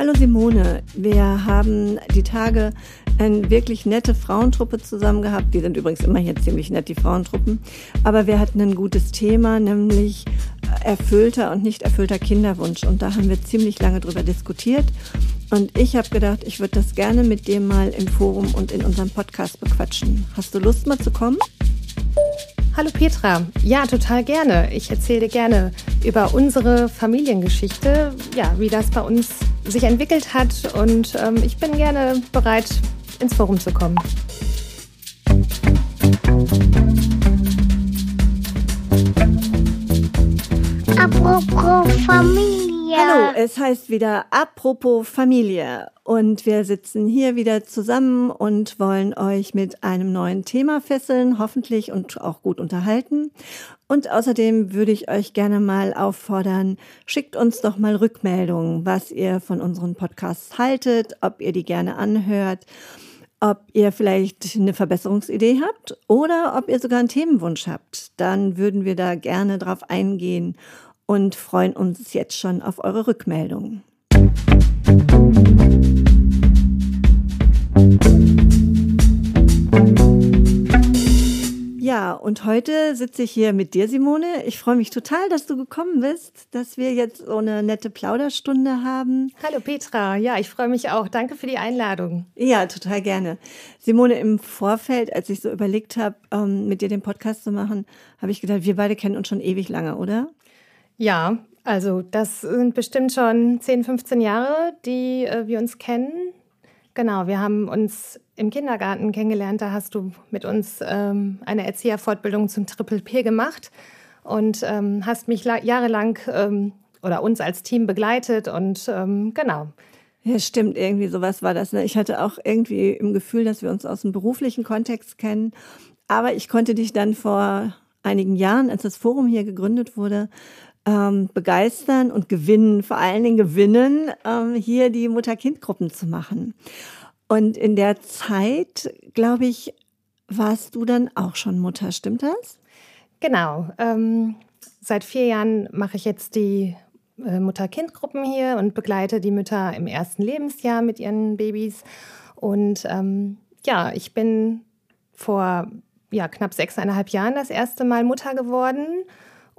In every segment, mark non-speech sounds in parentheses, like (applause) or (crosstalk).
Hallo Simone, wir haben die Tage eine wirklich nette Frauentruppe zusammen gehabt. Die sind übrigens immer hier ziemlich nett, die Frauentruppen. Aber wir hatten ein gutes Thema, nämlich erfüllter und nicht erfüllter Kinderwunsch. Und da haben wir ziemlich lange drüber diskutiert. Und ich habe gedacht, ich würde das gerne mit dir mal im Forum und in unserem Podcast bequatschen. Hast du Lust mal zu kommen? Hallo Petra, ja, total gerne. Ich erzähle dir gerne über unsere Familiengeschichte, ja, wie das bei uns sich entwickelt hat und ähm, ich bin gerne bereit, ins Forum zu kommen. Apropos Familie. Hallo, es heißt wieder Apropos Familie und wir sitzen hier wieder zusammen und wollen euch mit einem neuen Thema fesseln, hoffentlich und auch gut unterhalten. Und außerdem würde ich euch gerne mal auffordern, schickt uns doch mal Rückmeldungen, was ihr von unseren Podcasts haltet, ob ihr die gerne anhört ob ihr vielleicht eine Verbesserungsidee habt oder ob ihr sogar einen Themenwunsch habt. Dann würden wir da gerne drauf eingehen und freuen uns jetzt schon auf eure Rückmeldungen. Ja, und heute sitze ich hier mit dir, Simone. Ich freue mich total, dass du gekommen bist, dass wir jetzt so eine nette Plauderstunde haben. Hallo Petra, ja, ich freue mich auch. Danke für die Einladung. Ja, total gerne. Simone, im Vorfeld, als ich so überlegt habe, ähm, mit dir den Podcast zu machen, habe ich gedacht, wir beide kennen uns schon ewig lange, oder? Ja, also das sind bestimmt schon 10, 15 Jahre, die äh, wir uns kennen. Genau, wir haben uns im Kindergarten kennengelernt. Da hast du mit uns ähm, eine Erzieherfortbildung zum Triple P gemacht und ähm, hast mich jahrelang ähm, oder uns als Team begleitet und ähm, genau. Ja, stimmt, irgendwie sowas war das. Ne? Ich hatte auch irgendwie im Gefühl, dass wir uns aus dem beruflichen Kontext kennen. Aber ich konnte dich dann vor einigen Jahren, als das Forum hier gegründet wurde, ähm, begeistern und gewinnen, vor allen Dingen gewinnen, ähm, hier die Mutter-Kind-Gruppen zu machen. Und in der Zeit, glaube ich, warst du dann auch schon Mutter, stimmt das? Genau. Ähm, seit vier Jahren mache ich jetzt die äh, Mutter-Kind-Gruppen hier und begleite die Mütter im ersten Lebensjahr mit ihren Babys. Und ähm, ja, ich bin vor ja, knapp sechseinhalb Jahren das erste Mal Mutter geworden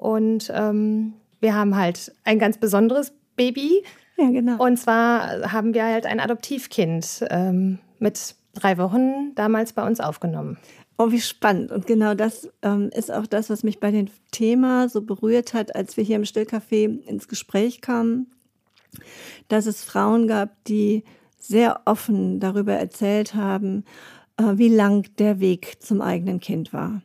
und ähm, wir haben halt ein ganz besonderes Baby. Ja, genau. Und zwar haben wir halt ein Adoptivkind ähm, mit drei Wochen damals bei uns aufgenommen. Oh, wie spannend. Und genau das ähm, ist auch das, was mich bei dem Thema so berührt hat, als wir hier im Stillcafé ins Gespräch kamen, dass es Frauen gab, die sehr offen darüber erzählt haben, äh, wie lang der Weg zum eigenen Kind war.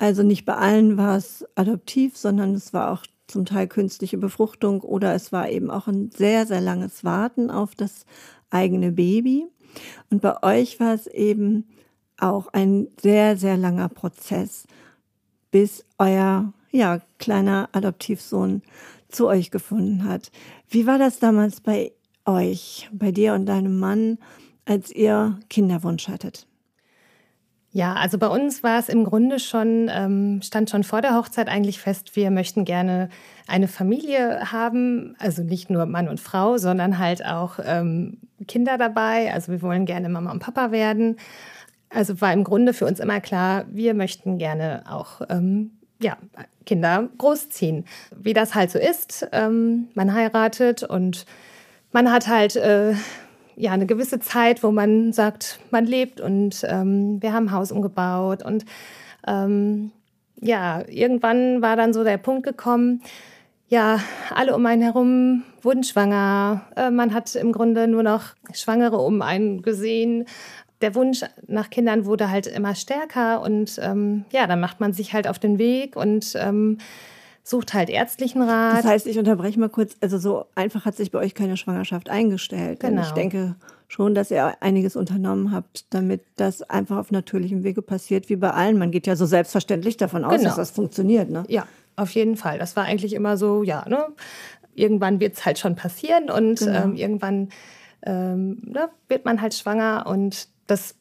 Also nicht bei allen war es adoptiv, sondern es war auch zum Teil künstliche Befruchtung oder es war eben auch ein sehr, sehr langes Warten auf das eigene Baby. Und bei euch war es eben auch ein sehr, sehr langer Prozess, bis euer ja, kleiner Adoptivsohn zu euch gefunden hat. Wie war das damals bei euch, bei dir und deinem Mann, als ihr Kinderwunsch hattet? Ja, also bei uns war es im Grunde schon, ähm, stand schon vor der Hochzeit eigentlich fest, wir möchten gerne eine Familie haben, also nicht nur Mann und Frau, sondern halt auch ähm, Kinder dabei. Also wir wollen gerne Mama und Papa werden. Also war im Grunde für uns immer klar, wir möchten gerne auch ähm, ja, Kinder großziehen. Wie das halt so ist, ähm, man heiratet und man hat halt äh, ja eine gewisse Zeit, wo man sagt, man lebt und ähm, wir haben Haus umgebaut und ähm, ja, irgendwann war dann so der Punkt gekommen, ja, alle um einen herum wurden schwanger. Äh, man hat im Grunde nur noch Schwangere um einen gesehen. Der Wunsch nach Kindern wurde halt immer stärker und ähm, ja, dann macht man sich halt auf den Weg und ähm, sucht halt ärztlichen Rat. Das heißt, ich unterbreche mal kurz, also so einfach hat sich bei euch keine Schwangerschaft eingestellt. Genau. ich denke schon, dass ihr einiges unternommen habt, damit das einfach auf natürlichem Wege passiert, wie bei allen. Man geht ja so selbstverständlich davon aus, genau. dass das funktioniert. Ne? Ja, auf jeden Fall. Das war eigentlich immer so, ja, ne? irgendwann wird es halt schon passieren und genau. ähm, irgendwann ähm, ne, wird man halt schwanger und das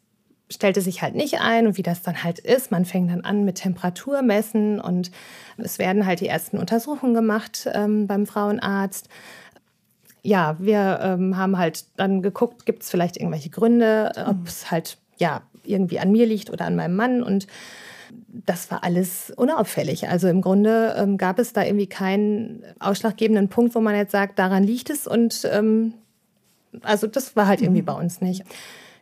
stellte sich halt nicht ein und wie das dann halt ist. Man fängt dann an mit Temperatur messen und es werden halt die ersten Untersuchungen gemacht ähm, beim Frauenarzt. ja, wir ähm, haben halt dann geguckt, gibt es vielleicht irgendwelche Gründe, ob es halt ja irgendwie an mir liegt oder an meinem Mann und das war alles unauffällig. Also im Grunde ähm, gab es da irgendwie keinen ausschlaggebenden Punkt, wo man jetzt sagt, daran liegt es. Und ähm, also das war halt irgendwie mhm. bei uns nicht.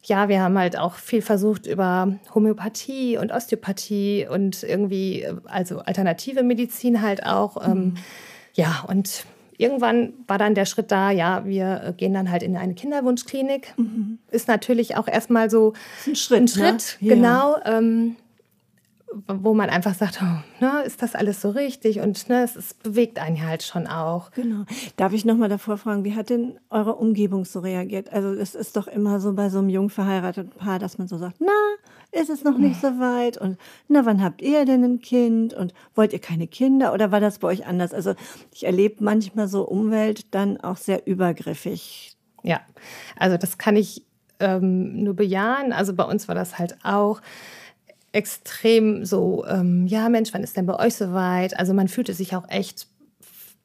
Ja, wir haben halt auch viel versucht über Homöopathie und Osteopathie und irgendwie, also alternative Medizin halt auch. Ähm, mhm. ja, und irgendwann war dann der Schritt da, ja, wir gehen dann halt in eine Kinderwunschklinik. Mhm. Ist natürlich auch erstmal so ein Schritt. Ein Schritt, ne? genau. Ja. Ähm, wo man einfach sagt, oh, ne, ist das alles so richtig? Und ne, es, es bewegt einen halt schon auch. Genau. Darf ich nochmal davor fragen, wie hat denn eure Umgebung so reagiert? Also es ist doch immer so bei so einem jung verheirateten Paar, dass man so sagt, na, ist es noch nicht so weit? Und na, wann habt ihr denn ein Kind? Und wollt ihr keine Kinder? Oder war das bei euch anders? Also ich erlebe manchmal so Umwelt dann auch sehr übergriffig. Ja, also das kann ich ähm, nur bejahen. Also bei uns war das halt auch extrem so, ähm, ja Mensch, wann ist denn bei euch soweit? Also man fühlte sich auch echt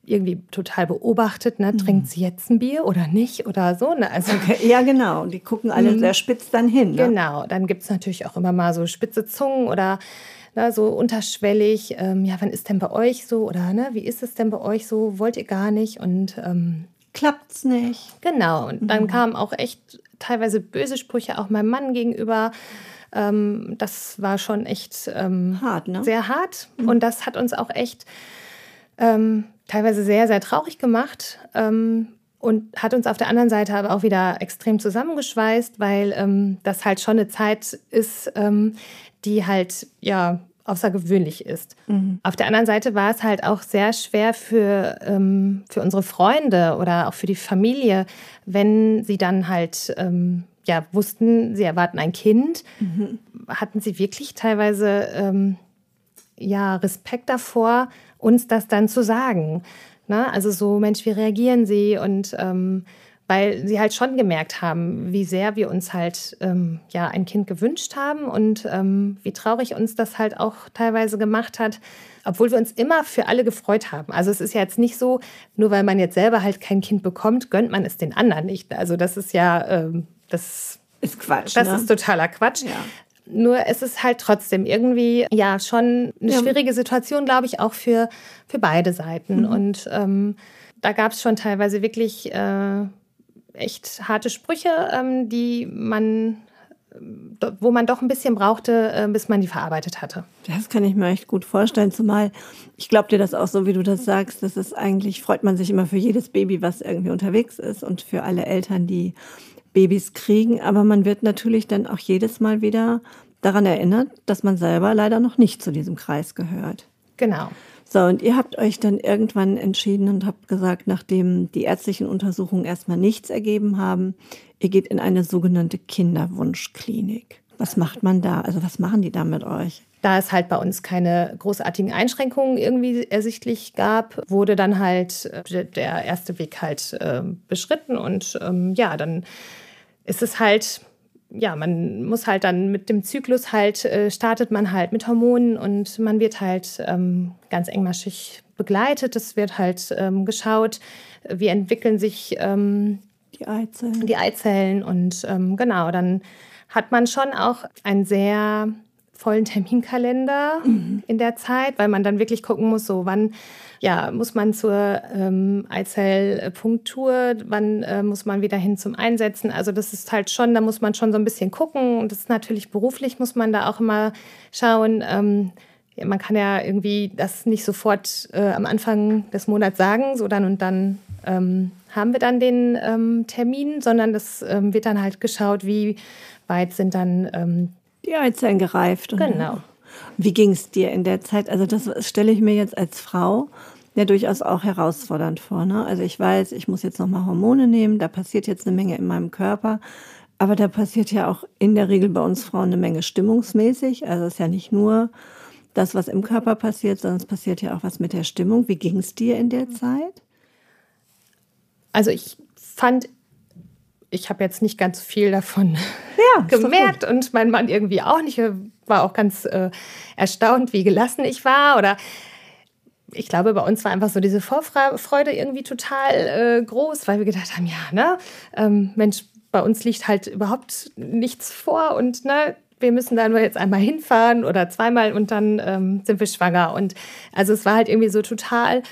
irgendwie total beobachtet, ne? Trinkt sie jetzt ein Bier oder nicht oder so? Ne? Also, (laughs) okay, ja, genau. Die gucken alle mhm. sehr spitz dann hin. Ne? Genau, dann gibt es natürlich auch immer mal so spitze Zungen oder ne, so unterschwellig. Ähm, ja, wann ist denn bei euch so? Oder ne, wie ist es denn bei euch so? Wollt ihr gar nicht? Und ähm, klappt's nicht. Genau. Und dann mhm. kamen auch echt teilweise böse Sprüche auch meinem Mann gegenüber. Ähm, das war schon echt ähm, hart, ne? sehr hart. Mhm. Und das hat uns auch echt ähm, teilweise sehr, sehr traurig gemacht. Ähm, und hat uns auf der anderen Seite aber auch wieder extrem zusammengeschweißt, weil ähm, das halt schon eine Zeit ist, ähm, die halt ja außergewöhnlich ist. Mhm. Auf der anderen Seite war es halt auch sehr schwer für, ähm, für unsere Freunde oder auch für die Familie, wenn sie dann halt ähm, ja, wussten, sie erwarten ein Kind, mhm. hatten sie wirklich teilweise ähm, ja, Respekt davor, uns das dann zu sagen. Ne? Also so, Mensch, wie reagieren sie? Und ähm, weil sie halt schon gemerkt haben, wie sehr wir uns halt ähm, ja ein Kind gewünscht haben und ähm, wie traurig uns das halt auch teilweise gemacht hat, obwohl wir uns immer für alle gefreut haben. Also es ist ja jetzt nicht so, nur weil man jetzt selber halt kein Kind bekommt, gönnt man es den anderen nicht. Also das ist ja ähm, das ist Quatsch. Das ne? ist totaler Quatsch. Ja. Nur es ist halt trotzdem irgendwie ja schon eine ja. schwierige Situation, glaube ich, auch für, für beide Seiten. Mhm. Und ähm, da gab es schon teilweise wirklich äh, echt harte Sprüche, ähm, die man wo man doch ein bisschen brauchte, äh, bis man die verarbeitet hatte. Das kann ich mir echt gut vorstellen, zumal ich glaube dir das auch so, wie du das sagst, das ist eigentlich, freut man sich immer für jedes Baby, was irgendwie unterwegs ist und für alle Eltern, die Babys kriegen, aber man wird natürlich dann auch jedes Mal wieder daran erinnert, dass man selber leider noch nicht zu diesem Kreis gehört. Genau. So, und ihr habt euch dann irgendwann entschieden und habt gesagt, nachdem die ärztlichen Untersuchungen erstmal nichts ergeben haben, ihr geht in eine sogenannte Kinderwunschklinik. Was macht man da? Also was machen die da mit euch? Da es halt bei uns keine großartigen Einschränkungen irgendwie ersichtlich gab, wurde dann halt äh, der erste Weg halt äh, beschritten und ähm, ja, dann ist es halt, ja, man muss halt dann mit dem Zyklus halt, äh, startet man halt mit Hormonen und man wird halt ähm, ganz engmaschig begleitet. Es wird halt ähm, geschaut, wie entwickeln sich ähm, die Eizellen. Die Eizellen und ähm, genau, dann hat man schon auch ein sehr vollen Terminkalender mhm. in der Zeit, weil man dann wirklich gucken muss, so wann ja, muss man zur ähm, Eizellpunktur, wann äh, muss man wieder hin zum Einsetzen. Also das ist halt schon, da muss man schon so ein bisschen gucken. Und das ist natürlich beruflich, muss man da auch immer schauen. Ähm, ja, man kann ja irgendwie das nicht sofort äh, am Anfang des Monats sagen, so dann und dann ähm, haben wir dann den ähm, Termin, sondern das ähm, wird dann halt geschaut, wie weit sind dann ähm, die Eizellen gereift. genau. Wie ging es dir in der Zeit? Also das stelle ich mir jetzt als Frau ja durchaus auch herausfordernd vor. Ne? Also ich weiß, ich muss jetzt nochmal Hormone nehmen, da passiert jetzt eine Menge in meinem Körper. Aber da passiert ja auch in der Regel bei uns Frauen eine Menge stimmungsmäßig. Also es ist ja nicht nur das, was im Körper passiert, sondern es passiert ja auch was mit der Stimmung. Wie ging es dir in der Zeit? Also ich fand, ich habe jetzt nicht ganz viel davon ja, (laughs) gemerkt und mein Mann irgendwie auch nicht. War auch ganz äh, erstaunt, wie gelassen ich war oder ich glaube, bei uns war einfach so diese Vorfreude irgendwie total äh, groß, weil wir gedacht haben, ja, ne, ähm, Mensch, bei uns liegt halt überhaupt nichts vor und ne, wir müssen da nur jetzt einmal hinfahren oder zweimal und dann ähm, sind wir schwanger. Und also es war halt irgendwie so total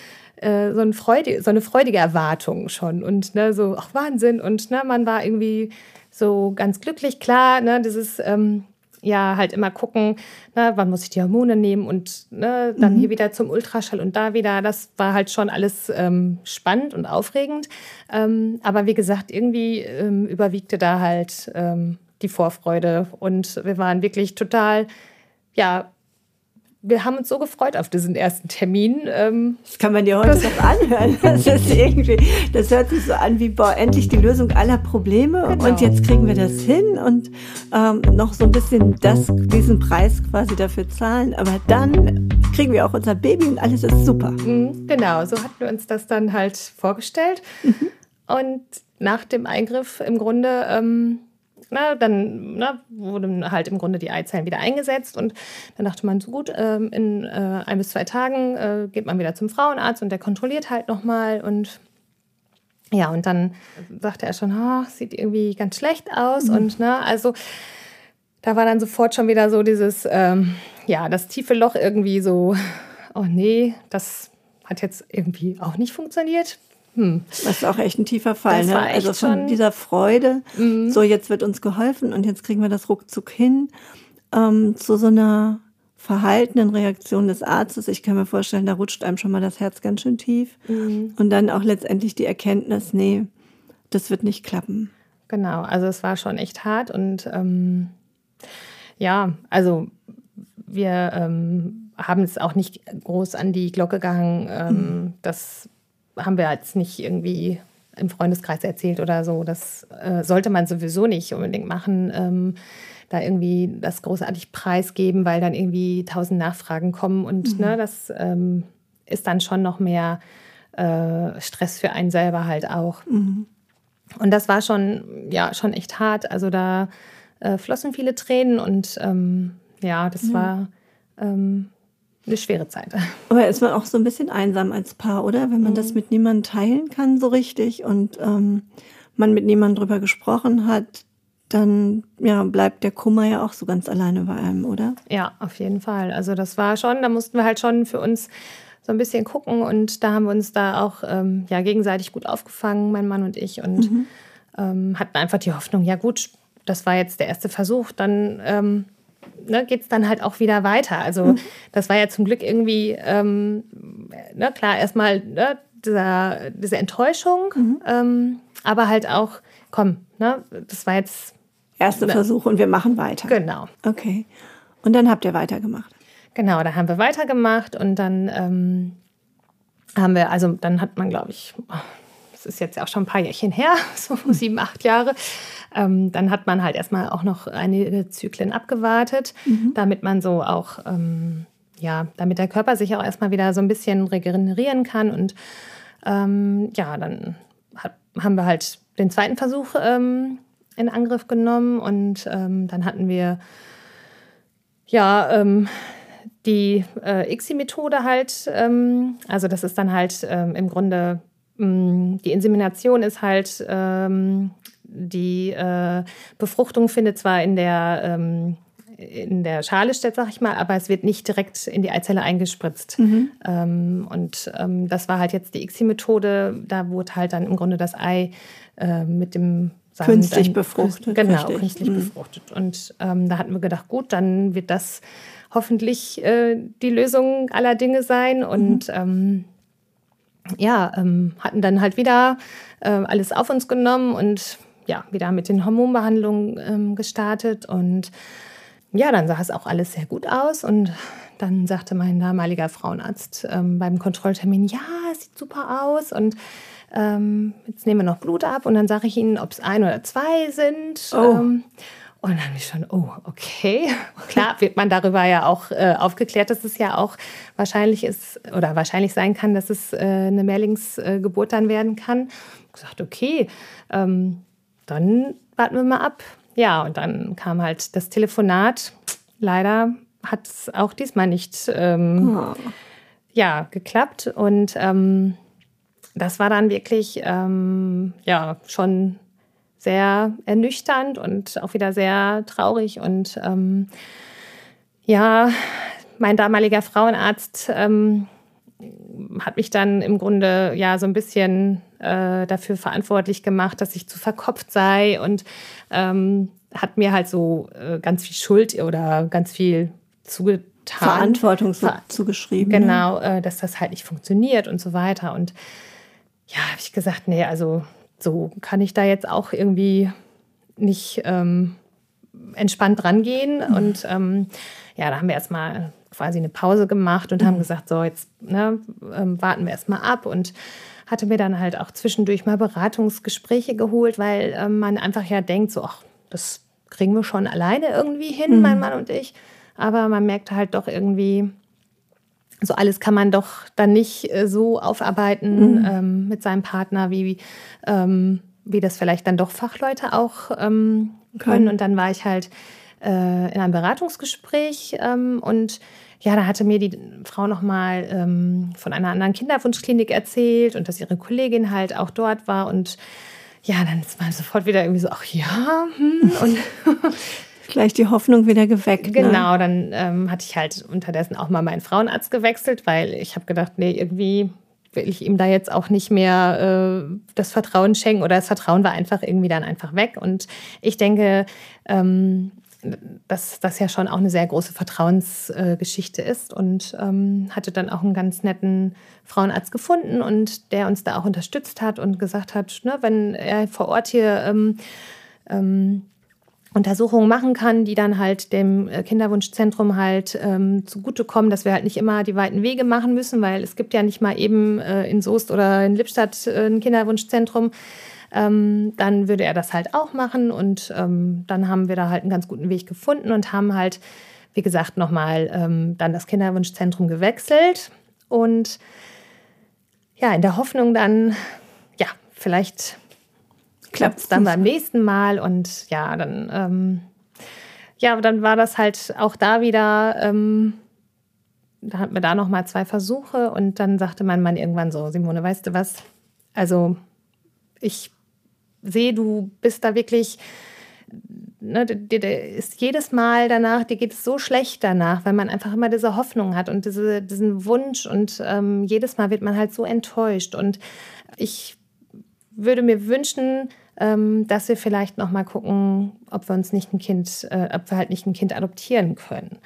äh, so, ein Freude, so eine freudige Erwartung schon und ne, so, ach Wahnsinn. Und ne, man war irgendwie so ganz glücklich, klar, ne, dieses ähm, ja halt immer gucken, ne, wann muss ich die Hormone nehmen und ne, dann mhm. hier wieder zum Ultraschall und da wieder. Das war halt schon alles ähm, spannend und aufregend. Ähm, aber wie gesagt, irgendwie ähm, überwiegte da halt ähm, die Vorfreude und wir waren wirklich total, ja, wir haben uns so gefreut auf diesen ersten Termin. Ähm, das kann man dir heute noch anhören. (laughs) Das ist irgendwie, das hört sich so an wie, boah, endlich die Lösung aller Probleme genau. und jetzt kriegen wir das hin und ähm, noch so ein bisschen das, diesen Preis quasi dafür zahlen. Aber dann kriegen wir auch unser Baby und alles ist super. Mhm, genau, so hatten wir uns das dann halt vorgestellt. Mhm. Und nach dem Eingriff im Grunde ähm, na, dann na, wurden halt im Grunde die Eizellen wieder eingesetzt und dann dachte man so gut, ähm, in äh, ein bis zwei Tagen äh, geht man wieder zum Frauenarzt und der kontrolliert halt nochmal und ja, und dann sagte er schon, oh, sieht irgendwie ganz schlecht aus mhm. und ne, also da war dann sofort schon wieder so dieses, ähm, ja, das tiefe Loch irgendwie so, oh nee, das hat jetzt irgendwie auch nicht funktioniert. Hm. Das ist auch echt ein tiefer Fall. Ne? Also von dieser Freude, mhm. so jetzt wird uns geholfen und jetzt kriegen wir das ruckzuck hin, ähm, zu so einer verhaltenen Reaktion des Arztes. Ich kann mir vorstellen, da rutscht einem schon mal das Herz ganz schön tief. Mhm. Und dann auch letztendlich die Erkenntnis, nee, das wird nicht klappen. Genau, also es war schon echt hart und ähm, ja, also wir ähm, haben es auch nicht groß an die Glocke gehangen, ähm, mhm. dass haben wir jetzt nicht irgendwie im Freundeskreis erzählt oder so. Das äh, sollte man sowieso nicht unbedingt machen. Ähm, da irgendwie das großartig preisgeben, weil dann irgendwie tausend Nachfragen kommen und mhm. ne, das ähm, ist dann schon noch mehr äh, Stress für einen selber halt auch. Mhm. Und das war schon, ja, schon echt hart. Also da äh, flossen viele Tränen und ähm, ja, das mhm. war ähm, eine schwere Zeit. Aber ist man auch so ein bisschen einsam als Paar, oder? Wenn man mhm. das mit niemandem teilen kann so richtig und ähm, man mit niemandem drüber gesprochen hat, dann ja, bleibt der Kummer ja auch so ganz alleine bei einem, oder? Ja, auf jeden Fall. Also das war schon, da mussten wir halt schon für uns so ein bisschen gucken und da haben wir uns da auch ähm, ja, gegenseitig gut aufgefangen, mein Mann und ich, und mhm. ähm, hatten einfach die Hoffnung, ja gut, das war jetzt der erste Versuch, dann ähm, ne, geht es dann halt auch wieder weiter. Also mhm. das war ja zum Glück irgendwie, ähm, ne, klar, erstmal ne, dieser, diese Enttäuschung, mhm. ähm, aber halt auch, komm, ne, das war jetzt. Erster ne, Versuch und wir machen weiter. Genau. Okay. Und dann habt ihr weitergemacht. Genau, da haben wir weitergemacht und dann ähm, haben wir, also dann hat man, glaube ich, das ist jetzt auch schon ein paar Jährchen her, (laughs) so sieben, acht Jahre, ähm, dann hat man halt erstmal auch noch einige Zyklen abgewartet, mhm. damit man so auch, ähm, ja, damit der Körper sich auch erstmal wieder so ein bisschen regenerieren kann. Und ähm, ja, dann hat, haben wir halt den zweiten Versuch ähm, in Angriff genommen und ähm, dann hatten wir ja ähm, die äh, ICSI-Methode halt, ähm, also das ist dann halt ähm, im Grunde, die Insemination ist halt ähm, die äh, Befruchtung findet zwar in der, ähm, in der Schale statt, sag ich mal, aber es wird nicht direkt in die Eizelle eingespritzt. Mhm. Ähm, und ähm, das war halt jetzt die ICSI-Methode. Da wurde halt dann im Grunde das Ei äh, mit dem Samen künstlich dann, befruchtet. Genau, richtig. künstlich mhm. befruchtet. Und ähm, da hatten wir gedacht, gut, dann wird das hoffentlich äh, die Lösung aller Dinge sein. Und mhm. Ähm, ja, ähm, hatten dann halt wieder äh, alles auf uns genommen und ja, wieder mit den Hormonbehandlungen ähm, gestartet und ja, dann sah es auch alles sehr gut aus und dann sagte mein damaliger Frauenarzt ähm, beim Kontrolltermin, ja, es sieht super aus und ähm, jetzt nehmen wir noch Blut ab und dann sage ich Ihnen, ob es ein oder zwei sind. Oh. Und dann bin ich schon, oh, okay. Klar wird man darüber ja auch äh, aufgeklärt, dass es ja auch wahrscheinlich ist oder wahrscheinlich sein kann, dass es äh, eine Mehrlingsgeburt dann werden kann. Ich gesagt, okay, ähm, dann warten wir mal ab. Ja, und dann kam halt das Telefonat. Leider hat es auch diesmal nicht ähm, oh. ja geklappt und ähm, das war dann wirklich ähm, ja schon sehr ernüchternd und auch wieder sehr traurig und ähm, ja, mein damaliger Frauenarzt ähm, hat mich dann im Grunde ja so ein bisschen äh, dafür verantwortlich gemacht, dass ich zu verkopft sei und ähm, hat mir halt so äh, ganz viel Schuld oder ganz viel zugetan. Verantwortung so Ver zugeschrieben. Genau, äh, dass das halt nicht funktioniert und so weiter. Und ja, habe ich gesagt, nee, also so kann ich da jetzt auch irgendwie nicht ähm, entspannt rangehen. Mhm. Und ähm, ja, da haben wir erstmal quasi eine Pause gemacht und mhm. haben gesagt, so jetzt ne, ähm, warten wir erstmal ab und hatte mir dann halt auch zwischendurch mal Beratungsgespräche geholt, weil ähm, man einfach ja denkt, so, ach, das kriegen wir schon alleine irgendwie hin, mhm. mein Mann und ich. Aber man merkt halt doch irgendwie, so alles kann man doch dann nicht äh, so aufarbeiten mhm. ähm, mit seinem Partner, wie, ähm, wie das vielleicht dann doch Fachleute auch ähm, können. Und dann war ich halt äh, in einem Beratungsgespräch ähm, und ja, da hatte mir die Frau nochmal ähm, von einer anderen Kinderwunschklinik erzählt und dass ihre Kollegin halt auch dort war und ja, dann ist man sofort wieder irgendwie so, ach ja, hm, und (laughs) (laughs) gleich die Hoffnung wieder geweckt. Ne? Genau, ne? dann ähm, hatte ich halt unterdessen auch mal meinen Frauenarzt gewechselt, weil ich habe gedacht, nee, irgendwie will ich ihm da jetzt auch nicht mehr äh, das Vertrauen schenken oder das Vertrauen war einfach irgendwie dann einfach weg. Und ich denke, ähm, dass das ja schon auch eine sehr große Vertrauensgeschichte äh, ist und ähm, hatte dann auch einen ganz netten Frauenarzt gefunden und der uns da auch unterstützt hat und gesagt hat, ne, wenn er vor Ort hier ähm, ähm, Untersuchungen machen kann, die dann halt dem äh, Kinderwunschzentrum halt ähm, zugutekommen, dass wir halt nicht immer die weiten Wege machen müssen, weil es gibt ja nicht mal eben äh, in Soest oder in Lippstadt äh, ein Kinderwunschzentrum. Ähm, dann würde er das halt auch machen und ähm, dann haben wir da halt einen ganz guten Weg gefunden und haben halt, wie gesagt, nochmal ähm, dann das Kinderwunschzentrum gewechselt und ja, in der Hoffnung dann, ja, vielleicht klappt es dann beim nächsten Mal. Und ja, dann, ähm, ja, dann war das halt auch da wieder, ähm, da hatten wir da nochmal zwei Versuche und dann sagte mein Mann irgendwann so, Simone, weißt du was? Also ich sehe, du bist da wirklich, ne, dir, dir ist jedes Mal danach, dir geht es so schlecht danach, weil man einfach immer diese Hoffnung hat und diese, diesen Wunsch und ähm, jedes Mal wird man halt so enttäuscht und ich würde mir wünschen, ähm, dass wir vielleicht noch mal gucken, ob wir uns nicht ein Kind, äh, ob wir halt nicht ein Kind adoptieren können.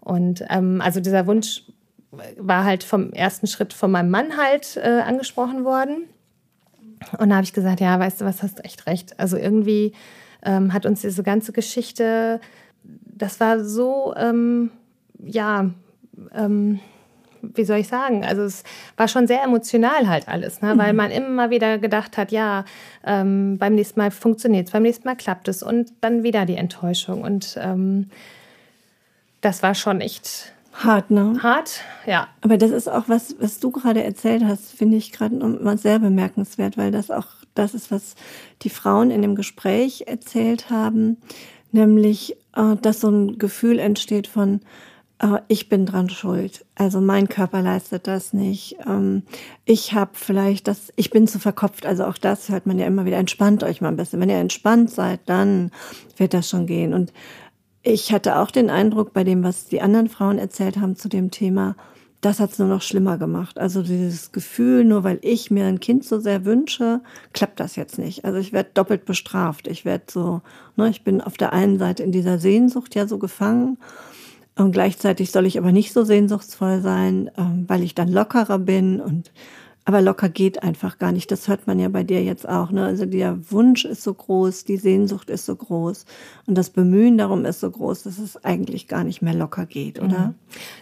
Und ähm, also dieser Wunsch war halt vom ersten Schritt von meinem Mann halt äh, angesprochen worden. Und da habe ich gesagt, ja, weißt du was, hast echt recht. Also irgendwie ähm, hat uns diese ganze Geschichte, das war so, ähm, ja, ähm, wie soll ich sagen, also es war schon sehr emotional halt alles, ne? weil mhm. man immer wieder gedacht hat, ja, ähm, beim nächsten Mal funktioniert es, beim nächsten Mal klappt es und dann wieder die Enttäuschung. Und ähm, das war schon echt hart, ne? Hart, ja. Aber das ist auch was, was du gerade erzählt hast, finde ich gerade immer sehr bemerkenswert, weil das auch das ist, was die Frauen in dem Gespräch erzählt haben, nämlich, äh, dass so ein Gefühl entsteht von, ich bin dran schuld. Also mein Körper leistet das nicht. Ähm, ich habe vielleicht das, ich bin zu verkopft. Also auch das hört man ja immer wieder. Entspannt euch mal ein bisschen. Wenn ihr entspannt seid, dann wird das schon gehen. Und ich hatte auch den Eindruck bei dem, was die anderen Frauen erzählt haben zu dem Thema, das hat es nur noch schlimmer gemacht. Also dieses Gefühl, nur weil ich mir ein Kind so sehr wünsche, klappt das jetzt nicht. Also ich werde doppelt bestraft. Ich werde so, ne, ich bin auf der einen Seite in dieser Sehnsucht ja so gefangen und gleichzeitig soll ich aber nicht so sehnsuchtsvoll sein, ähm, weil ich dann lockerer bin und aber locker geht einfach gar nicht. Das hört man ja bei dir jetzt auch. Ne? Also der Wunsch ist so groß, die Sehnsucht ist so groß und das Bemühen darum ist so groß, dass es eigentlich gar nicht mehr locker geht, oder? Mhm.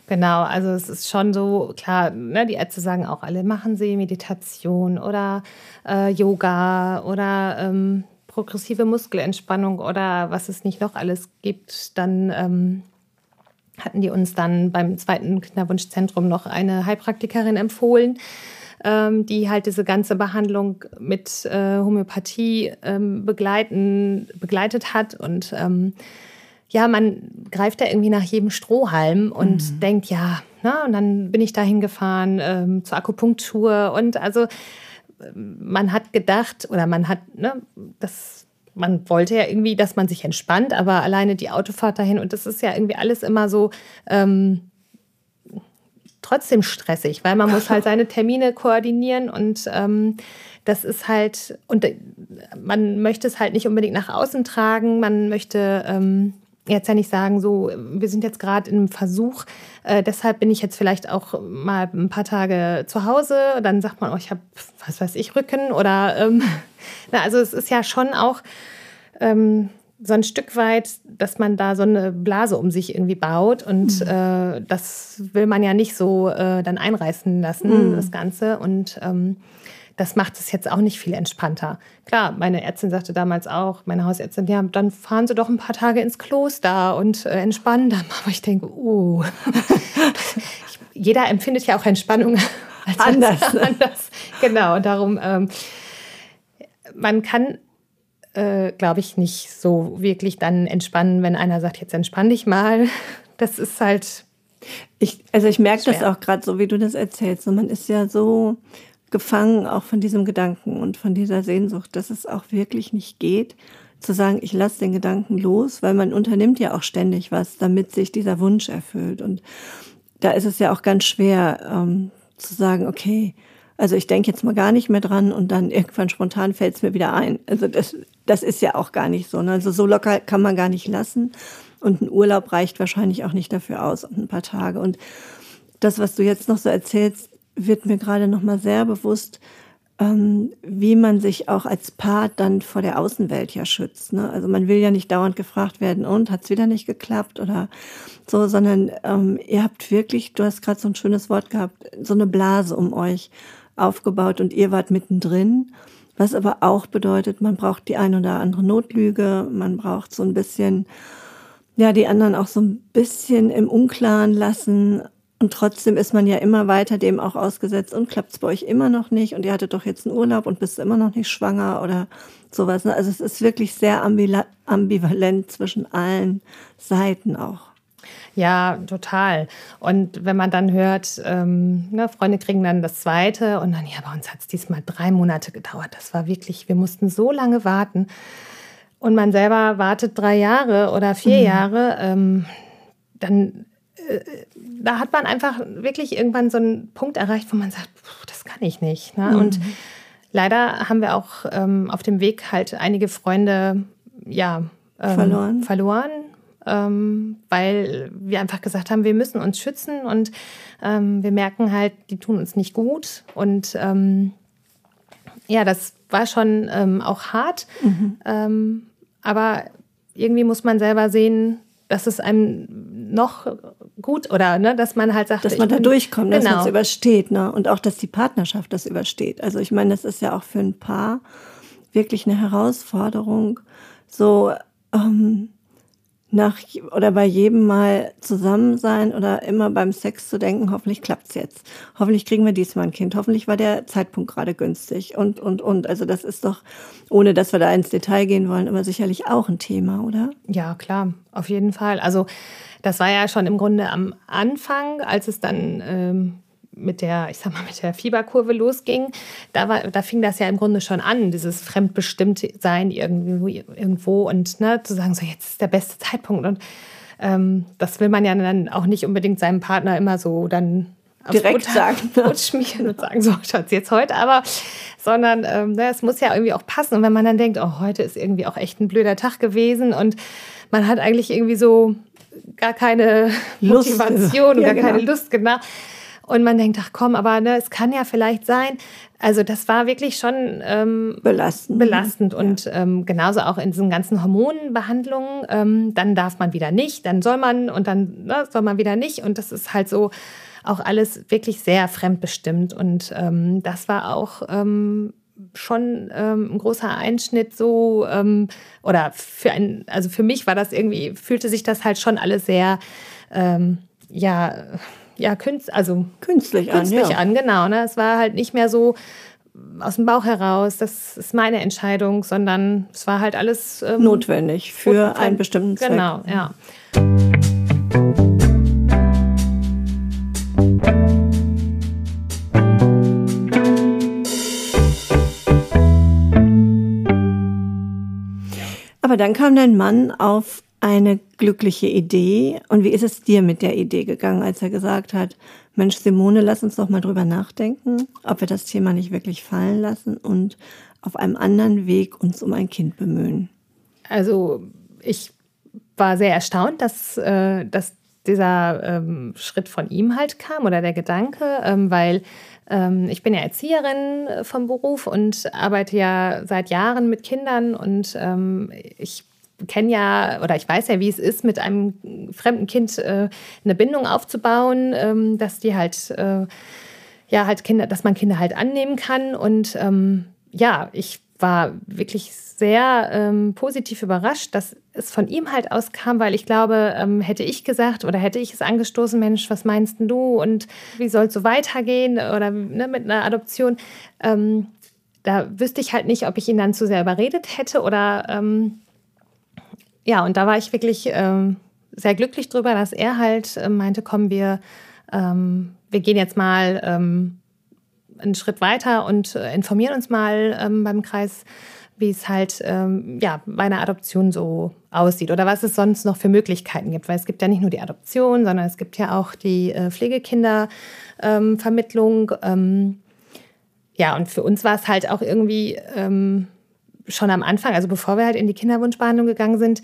Genau, also es ist schon so, klar, ne, die Ärzte sagen auch alle, machen Sie Meditation oder äh, Yoga oder ähm, progressive Muskelentspannung oder was es nicht noch alles gibt, dann ähm, hatten die uns dann beim zweiten Kinderwunschzentrum noch eine Heilpraktikerin empfohlen, ähm, die halt diese ganze Behandlung mit äh, Homöopathie ähm, begleiten, begleitet hat. Und ähm, ja, man greift da irgendwie nach jedem Strohhalm und mhm. denkt, ja, ne? Und dann bin ich dahin gefahren ähm, zur Akupunktur und also man hat gedacht oder man hat, ne, das, man wollte ja irgendwie, dass man sich entspannt, aber alleine die Autofahrt dahin und das ist ja irgendwie alles immer so ähm, trotzdem stressig, weil man muss halt (laughs) seine Termine koordinieren und ähm, das ist halt, und man möchte es halt nicht unbedingt nach außen tragen, man möchte ähm, jetzt ja nicht sagen, so, wir sind jetzt gerade in einem Versuch, äh, deshalb bin ich jetzt vielleicht auch mal ein paar Tage zu Hause. Dann sagt man, oh, ich habe, was weiß ich, Rücken oder, ähm, (laughs) na, also es ist ja schon auch ähm, so ein Stück weit, dass man da so eine Blase um sich irgendwie baut und mhm. äh, das will man ja nicht so äh, dann einreißen lassen, mhm. das Ganze und ähm, das macht es jetzt auch nicht viel entspannter. Klar, meine Ärztin sagte damals auch, meine Hausärztin, ja, dann fahren Sie doch ein paar Tage ins Kloster und äh, entspannen dann. Aber ich denke, uh, (laughs) jeder empfindet ja auch Entspannung (laughs) als anders. Ne? anders. Genau, darum, ähm, man kann äh, glaube ich, nicht so wirklich dann entspannen, wenn einer sagt, jetzt entspann dich mal. Das ist halt. Ich, also ich merke das auch gerade so, wie du das erzählst. Und man ist ja so gefangen auch von diesem Gedanken und von dieser Sehnsucht, dass es auch wirklich nicht geht, zu sagen, ich lasse den Gedanken los, weil man unternimmt ja auch ständig was, damit sich dieser Wunsch erfüllt. Und da ist es ja auch ganz schwer ähm, zu sagen, okay, also ich denke jetzt mal gar nicht mehr dran und dann irgendwann spontan fällt es mir wieder ein. Also das, das ist ja auch gar nicht so. Ne? Also so locker kann man gar nicht lassen. Und ein Urlaub reicht wahrscheinlich auch nicht dafür aus und ein paar Tage. Und das, was du jetzt noch so erzählst, wird mir gerade noch mal sehr bewusst, ähm, wie man sich auch als Paar dann vor der Außenwelt ja schützt. Ne? Also man will ja nicht dauernd gefragt werden, und hat's wieder nicht geklappt oder so, sondern ähm, ihr habt wirklich, du hast gerade so ein schönes Wort gehabt, so eine Blase um euch aufgebaut und ihr wart mittendrin. Was aber auch bedeutet, man braucht die ein oder andere Notlüge, man braucht so ein bisschen, ja, die anderen auch so ein bisschen im Unklaren lassen, und trotzdem ist man ja immer weiter dem auch ausgesetzt und klappt es bei euch immer noch nicht und ihr hattet doch jetzt einen Urlaub und bist immer noch nicht schwanger oder sowas. Ne? Also es ist wirklich sehr ambivalent zwischen allen Seiten auch. Ja, total. Und wenn man dann hört, ähm, ne, Freunde kriegen dann das zweite und dann, ja, bei uns hat es diesmal drei Monate gedauert. Das war wirklich, wir mussten so lange warten. Und man selber wartet drei Jahre oder vier mhm. Jahre, ähm, dann da hat man einfach wirklich irgendwann so einen Punkt erreicht, wo man sagt, das kann ich nicht. Ne? Mhm. Und leider haben wir auch ähm, auf dem Weg halt einige Freunde ja, ähm, verloren, verloren ähm, weil wir einfach gesagt haben, wir müssen uns schützen und ähm, wir merken halt, die tun uns nicht gut. Und ähm, ja, das war schon ähm, auch hart. Mhm. aber irgendwie muss man selber sehen, dass es einem noch gut oder ne, dass man halt sagt, dass man da durchkommt, genau. dass man es übersteht, ne? Und auch, dass die Partnerschaft das übersteht. Also ich meine, das ist ja auch für ein Paar wirklich eine Herausforderung, so ähm, nach oder bei jedem Mal zusammen sein oder immer beim Sex zu denken, hoffentlich klappt's jetzt. Hoffentlich kriegen wir diesmal ein Kind. Hoffentlich war der Zeitpunkt gerade günstig und und und. Also das ist doch, ohne dass wir da ins Detail gehen wollen, immer sicherlich auch ein Thema, oder? Ja, klar, auf jeden Fall. Also das war ja schon im Grunde am Anfang, als es dann ähm, mit der, ich sag mal, mit der Fieberkurve losging, da, war, da fing das ja im Grunde schon an, dieses Fremdbestimmtsein irgendwo, irgendwo und ne, zu sagen, so jetzt ist der beste Zeitpunkt. Und ähm, das will man ja dann auch nicht unbedingt seinem Partner immer so dann direkt sagen. Schmieren und sagen, so, Schatz, jetzt heute, aber, sondern ähm, ne, es muss ja irgendwie auch passen. Und wenn man dann denkt, oh, heute ist irgendwie auch echt ein blöder Tag gewesen und man hat eigentlich irgendwie so gar keine Lust. Motivation, ja, gar genau. keine Lust, genau und man denkt, ach komm, aber ne, es kann ja vielleicht sein. Also das war wirklich schon ähm, belastend. belastend. Ja. Und ähm, genauso auch in diesen ganzen Hormonbehandlungen, ähm, dann darf man wieder nicht, dann soll man und dann ne, soll man wieder nicht. Und das ist halt so auch alles wirklich sehr fremdbestimmt. Und ähm, das war auch ähm, schon ähm, ein großer Einschnitt so ähm, oder für ein also für mich war das irgendwie fühlte sich das halt schon alles sehr ähm, ja ja, künst, also künstlich, künstlich an, ja. an, genau. Ne? Es war halt nicht mehr so aus dem Bauch heraus, das ist meine Entscheidung, sondern es war halt alles ähm, notwendig für notwendig. einen bestimmten Zweck. Genau, ja. Aber dann kam dein Mann auf eine glückliche Idee. Und wie ist es dir mit der Idee gegangen, als er gesagt hat, Mensch, Simone, lass uns doch mal drüber nachdenken, ob wir das Thema nicht wirklich fallen lassen und auf einem anderen Weg uns um ein Kind bemühen? Also ich war sehr erstaunt, dass, äh, dass dieser ähm, Schritt von ihm halt kam oder der Gedanke, ähm, weil ähm, ich bin ja Erzieherin äh, vom Beruf und arbeite ja seit Jahren mit Kindern und ähm, ich kenne ja oder ich weiß ja, wie es ist, mit einem fremden Kind äh, eine Bindung aufzubauen, ähm, dass die halt äh, ja halt Kinder, dass man Kinder halt annehmen kann. Und ähm, ja, ich war wirklich sehr ähm, positiv überrascht, dass es von ihm halt auskam, weil ich glaube, ähm, hätte ich gesagt oder hätte ich es angestoßen, Mensch, was meinst du? Und wie soll es so weitergehen oder ne, mit einer Adoption, ähm, da wüsste ich halt nicht, ob ich ihn dann zu sehr überredet hätte oder ähm, ja, und da war ich wirklich ähm, sehr glücklich drüber, dass er halt äh, meinte, komm, wir, ähm, wir gehen jetzt mal ähm, einen Schritt weiter und äh, informieren uns mal ähm, beim Kreis, wie es halt ähm, ja, bei einer Adoption so aussieht oder was es sonst noch für Möglichkeiten gibt. Weil es gibt ja nicht nur die Adoption, sondern es gibt ja auch die äh, Pflegekindervermittlung. Ähm, ja, und für uns war es halt auch irgendwie schon am Anfang, also bevor wir halt in die Kinderwunschbehandlung gegangen sind,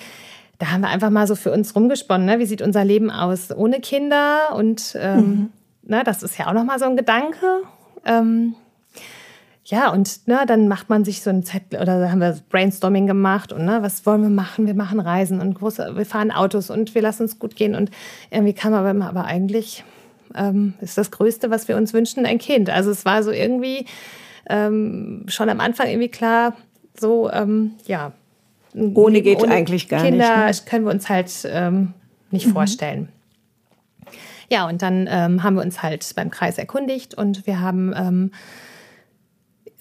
da haben wir einfach mal so für uns rumgesponnen, ne? wie sieht unser Leben aus ohne Kinder und ähm, mhm. ne, das ist ja auch nochmal so ein Gedanke. Ähm, ja, und ne, dann macht man sich so ein Zettel oder haben wir Brainstorming gemacht und ne, was wollen wir machen? Wir machen Reisen und große, wir fahren Autos und wir lassen uns gut gehen und irgendwie kam aber immer, aber eigentlich ähm, ist das Größte, was wir uns wünschen, ein Kind. Also es war so irgendwie ähm, schon am Anfang irgendwie klar, so, ähm, ja. Ohne geht ohne eigentlich gar Kinder nicht. Kinder können wir uns halt ähm, nicht mhm. vorstellen. Ja, und dann ähm, haben wir uns halt beim Kreis erkundigt und wir haben ähm,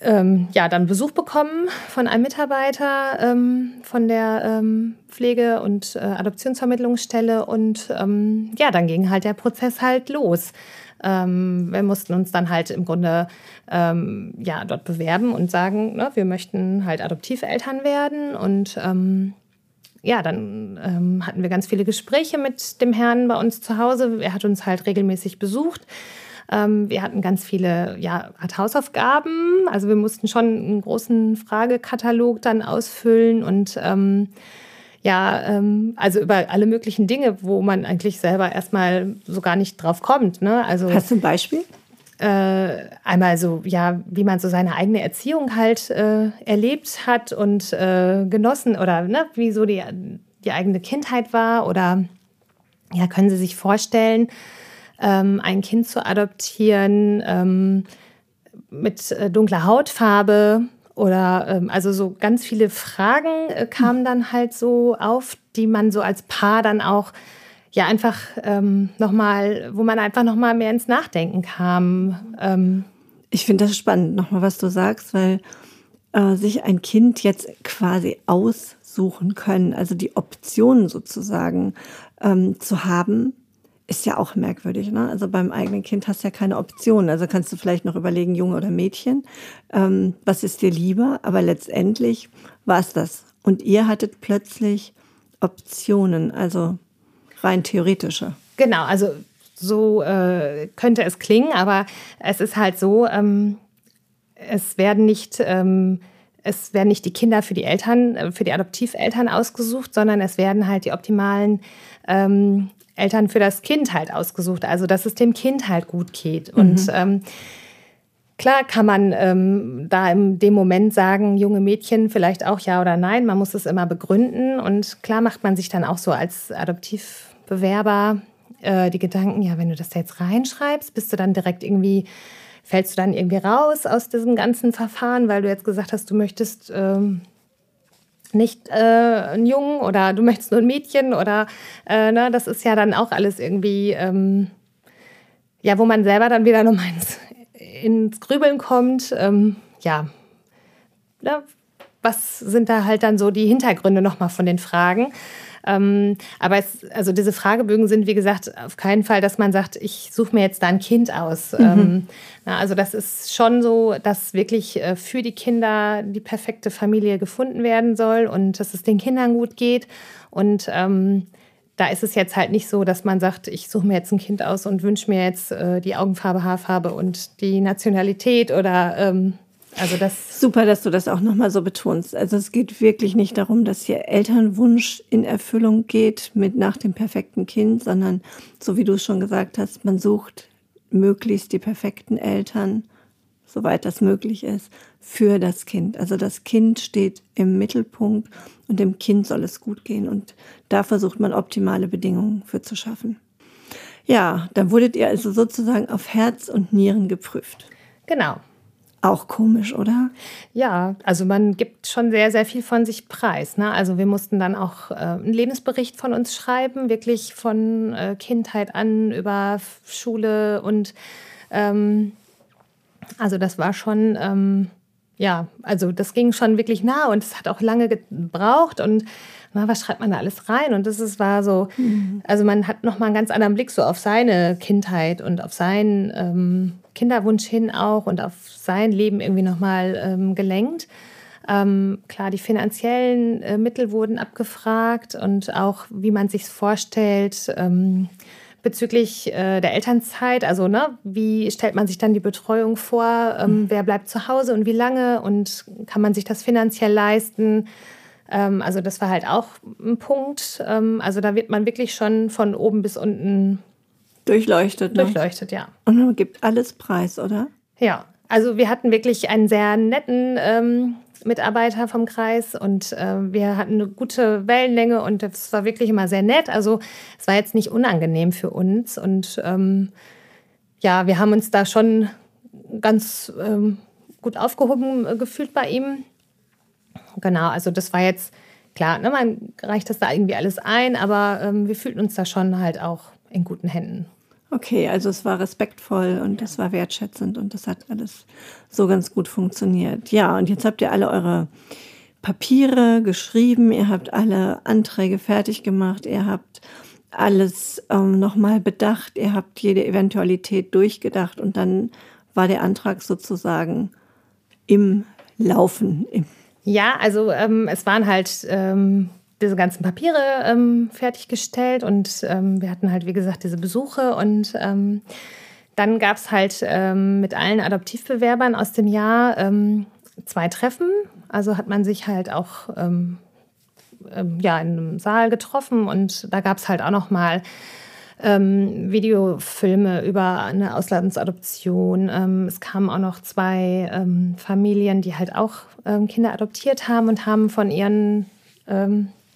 ähm, ja dann Besuch bekommen von einem Mitarbeiter ähm, von der Pflege- und äh, Adoptionsvermittlungsstelle und ja, dann ging halt der Prozess halt los. Ähm, wir mussten uns dann halt im Grunde ähm, ja dort bewerben und sagen, ne, wir möchten halt Adoptiveltern werden und ähm, ja, dann ähm, hatten wir ganz viele Gespräche mit dem Herrn bei uns zu Hause. Er hat uns halt regelmäßig besucht. Ähm, wir hatten ganz viele ja, Art Hausaufgaben. Also wir mussten schon einen großen Fragekatalog dann ausfüllen und ähm, ja, ähm, also über alle möglichen Dinge, wo man eigentlich selber erstmal so gar nicht drauf kommt. Ne? Also, Hast du ein Beispiel? Äh, einmal so, ja, wie man so seine eigene Erziehung halt äh, erlebt hat und äh, genossen oder ne, wie so die, die eigene Kindheit war oder ja, können Sie sich vorstellen, ähm, ein Kind zu adoptieren ähm, mit äh, dunkler Hautfarbe oder ähm, also so ganz viele Fragen äh, kamen dann halt so auf, die man so als Paar dann auch ja einfach ähm, nochmal, wo man einfach nochmal mehr ins Nachdenken kam. Ähm. Ich finde das spannend, nochmal, was du sagst, weil äh, sich ein Kind jetzt quasi aussuchen können, also die Optionen sozusagen ähm, zu haben, ist ja auch merkwürdig. Ne? Also beim eigenen Kind hast du ja keine Option. Also kannst du vielleicht noch überlegen, Junge oder Mädchen, ähm, was ist dir lieber? Aber letztendlich war es das. Und ihr hattet plötzlich Optionen, also rein theoretische. Genau, also so äh, könnte es klingen, aber es ist halt so, ähm, es werden nicht ähm, es werden nicht die Kinder für die Eltern, äh, für die Adoptiveltern ausgesucht, sondern es werden halt die optimalen ähm, Eltern für das Kind halt ausgesucht, also dass es dem Kind halt gut geht. Mhm. Und ähm, klar kann man ähm, da in dem Moment sagen, junge Mädchen vielleicht auch ja oder nein, man muss es immer begründen. Und klar macht man sich dann auch so als Adoptivbewerber äh, die Gedanken, ja, wenn du das jetzt reinschreibst, bist du dann direkt irgendwie fällst du dann irgendwie raus aus diesem ganzen Verfahren, weil du jetzt gesagt hast, du möchtest ähm, nicht äh, ein Jungen oder du möchtest nur ein Mädchen oder äh, ne, das ist ja dann auch alles irgendwie, ähm, ja, wo man selber dann wieder nochmal ins, ins Grübeln kommt. Ähm, ja, ne, was sind da halt dann so die Hintergründe nochmal von den Fragen? Ähm, aber es, also diese Fragebögen sind, wie gesagt, auf keinen Fall, dass man sagt, ich suche mir jetzt da ein Kind aus. Mhm. Ähm, na, also das ist schon so, dass wirklich äh, für die Kinder die perfekte Familie gefunden werden soll und dass es den Kindern gut geht. Und ähm, da ist es jetzt halt nicht so, dass man sagt, ich suche mir jetzt ein Kind aus und wünsche mir jetzt äh, die Augenfarbe, Haarfarbe und die Nationalität oder ähm, also das. Super, dass du das auch nochmal so betonst. Also es geht wirklich nicht darum, dass hier Elternwunsch in Erfüllung geht mit nach dem perfekten Kind, sondern so wie du es schon gesagt hast, man sucht möglichst die perfekten Eltern, soweit das möglich ist, für das Kind. Also das Kind steht im Mittelpunkt und dem Kind soll es gut gehen. Und da versucht man optimale Bedingungen für zu schaffen. Ja, dann wurdet ihr also sozusagen auf Herz und Nieren geprüft. Genau. Auch komisch, oder? Ja, also man gibt schon sehr, sehr viel von sich preis. Ne? Also wir mussten dann auch äh, einen Lebensbericht von uns schreiben, wirklich von äh, Kindheit an über Schule und ähm, also das war schon ähm, ja, also das ging schon wirklich nah und es hat auch lange gebraucht und na, was schreibt man da alles rein? Und das ist, war so, mhm. also man hat nochmal einen ganz anderen Blick so auf seine Kindheit und auf seinen ähm, Kinderwunsch hin auch und auf sein Leben irgendwie nochmal ähm, gelenkt. Ähm, klar, die finanziellen äh, Mittel wurden abgefragt und auch, wie man sich vorstellt, ähm, bezüglich äh, der Elternzeit. Also, ne, wie stellt man sich dann die Betreuung vor? Ähm, mhm. Wer bleibt zu Hause und wie lange? Und kann man sich das finanziell leisten? Ähm, also, das war halt auch ein Punkt. Ähm, also, da wird man wirklich schon von oben bis unten durchleuchtet. Ne? Durchleuchtet, ja. Und man gibt alles preis, oder? Ja. Also, wir hatten wirklich einen sehr netten ähm, Mitarbeiter vom Kreis und äh, wir hatten eine gute Wellenlänge und das war wirklich immer sehr nett. Also es war jetzt nicht unangenehm für uns und ähm, ja, wir haben uns da schon ganz ähm, gut aufgehoben äh, gefühlt bei ihm. Genau, also das war jetzt klar, ne, man reicht das da irgendwie alles ein, aber ähm, wir fühlten uns da schon halt auch in guten Händen. Okay, also es war respektvoll und es war wertschätzend und das hat alles so ganz gut funktioniert. Ja, und jetzt habt ihr alle eure Papiere geschrieben, ihr habt alle Anträge fertig gemacht, ihr habt alles ähm, nochmal bedacht, ihr habt jede Eventualität durchgedacht und dann war der Antrag sozusagen im Laufen. ja, also ähm, es waren halt ähm, diese ganzen Papiere ähm, fertiggestellt und ähm, wir hatten halt, wie gesagt, diese Besuche und ähm, dann gab es halt ähm, mit allen Adoptivbewerbern aus dem Jahr ähm, zwei Treffen. Also hat man sich halt auch ähm, ja, in einem Saal getroffen und da gab es halt auch noch mal Videofilme über eine Auslandsadoption. es kamen auch noch zwei Familien, die halt auch Kinder adoptiert haben und haben von ihren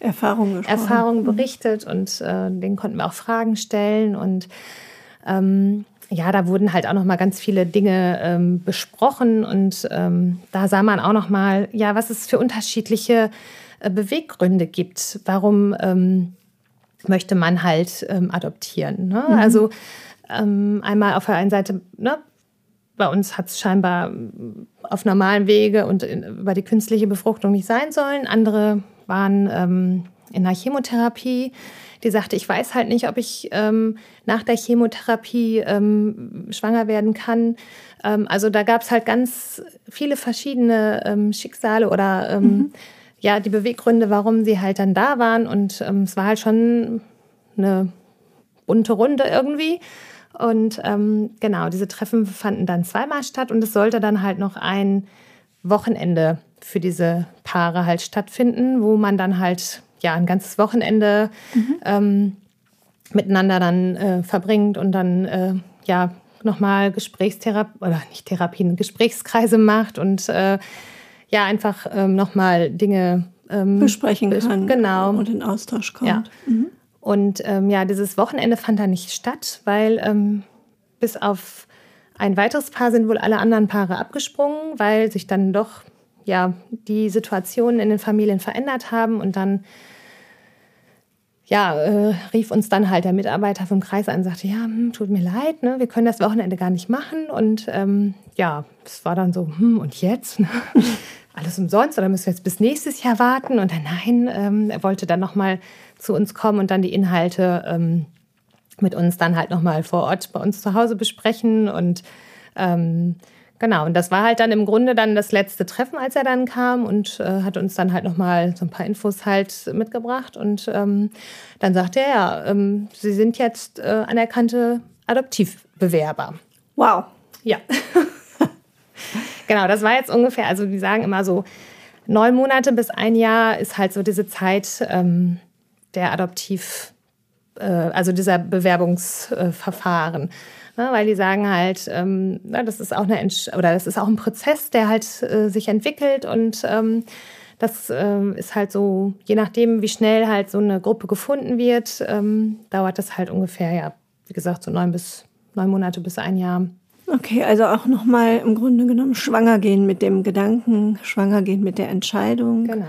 Erfahrungen Erfahrungen mhm. berichtet und äh, denen konnten wir auch Fragen stellen und ähm, ja, da wurden halt auch noch mal ganz viele Dinge ähm, besprochen und ähm, da sah man auch noch mal, ja, was es für unterschiedliche äh, Beweggründe gibt, warum ähm, möchte man halt ähm, adoptieren. Ne? Mhm. Also ähm, einmal auf der einen Seite, ne, bei uns hat es scheinbar auf normalen Wege und in, über die künstliche Befruchtung nicht sein sollen. Andere waren ähm, in der Chemotherapie. Die sagte, ich weiß halt nicht, ob ich ähm, nach der Chemotherapie ähm, schwanger werden kann. Ähm, also da gab es halt ganz viele verschiedene ähm, Schicksale oder ähm, mhm. ja die Beweggründe, warum sie halt dann da waren. Und es war halt schon eine bunte Runde irgendwie. Und genau, diese Treffen fanden dann zweimal statt und es sollte dann halt noch ein Wochenende für diese Paare halt stattfinden, wo man dann halt ja ein ganzes Wochenende mhm. ähm, miteinander dann äh, verbringt und dann äh, ja nochmal Gesprächstherapie oder nicht Therapien, Gesprächskreise macht und äh, ja einfach ähm, nochmal Dinge ähm, besprechen kann genau. und in Austausch kommt. Ja. Mhm. Und ähm, ja, dieses Wochenende fand da nicht statt, weil ähm, bis auf ein weiteres Paar sind wohl alle anderen Paare abgesprungen, weil sich dann doch ja, die Situationen in den Familien verändert haben. Und dann ja, äh, rief uns dann halt der Mitarbeiter vom Kreis an und sagte, ja, hm, tut mir leid, ne, wir können das Wochenende gar nicht machen. Und ähm, ja, es war dann so, hm, und jetzt? (laughs) alles umsonst oder müssen wir jetzt bis nächstes Jahr warten? Und dann nein, ähm, er wollte dann nochmal zu uns kommen und dann die Inhalte ähm, mit uns dann halt nochmal vor Ort bei uns zu Hause besprechen und ähm, Genau, und das war halt dann im Grunde dann das letzte Treffen, als er dann kam und äh, hat uns dann halt nochmal so ein paar Infos halt mitgebracht. Und ähm, dann sagte er, ja, ähm, Sie sind jetzt äh, anerkannte Adoptivbewerber. Wow. Ja. (laughs) genau, das war jetzt ungefähr, also die sagen immer so, neun Monate bis ein Jahr ist halt so diese Zeit ähm, der Adoptiv, äh, also dieser Bewerbungsverfahren. Ne, weil die sagen halt, ähm, na, das ist auch eine Entsch oder das ist auch ein Prozess, der halt äh, sich entwickelt und ähm, das äh, ist halt so, je nachdem, wie schnell halt so eine Gruppe gefunden wird, ähm, dauert das halt ungefähr, ja, wie gesagt, so neun bis neun Monate bis ein Jahr. Okay, also auch nochmal im Grunde genommen schwanger gehen mit dem Gedanken, schwanger gehen mit der Entscheidung. Genau.